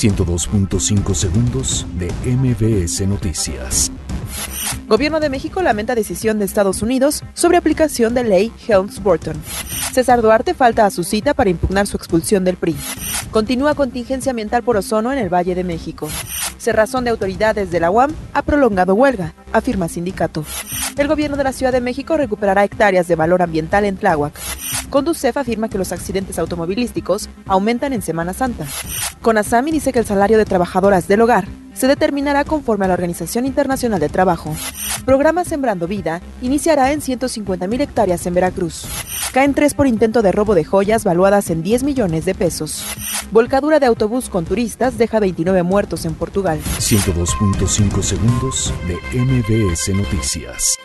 102.5 segundos de MBS Noticias. Gobierno de México lamenta decisión de Estados Unidos sobre aplicación de ley Helms-Burton. César Duarte falta a su cita para impugnar su expulsión del PRI. Continúa contingencia ambiental por ozono en el Valle de México. Cerrazón de autoridades de la UAM ha prolongado huelga, afirma sindicato. El gobierno de la Ciudad de México recuperará hectáreas de valor ambiental en Tláhuac. Conducef afirma que los accidentes automovilísticos aumentan en Semana Santa. Conasami dice que el salario de trabajadoras del hogar se determinará conforme a la Organización Internacional de Trabajo. Programa Sembrando Vida iniciará en 150.000 hectáreas en Veracruz. Caen tres por intento de robo de joyas valuadas en 10 millones de pesos. Volcadura de autobús con turistas deja 29 muertos en Portugal. 102.5 segundos de MBS Noticias.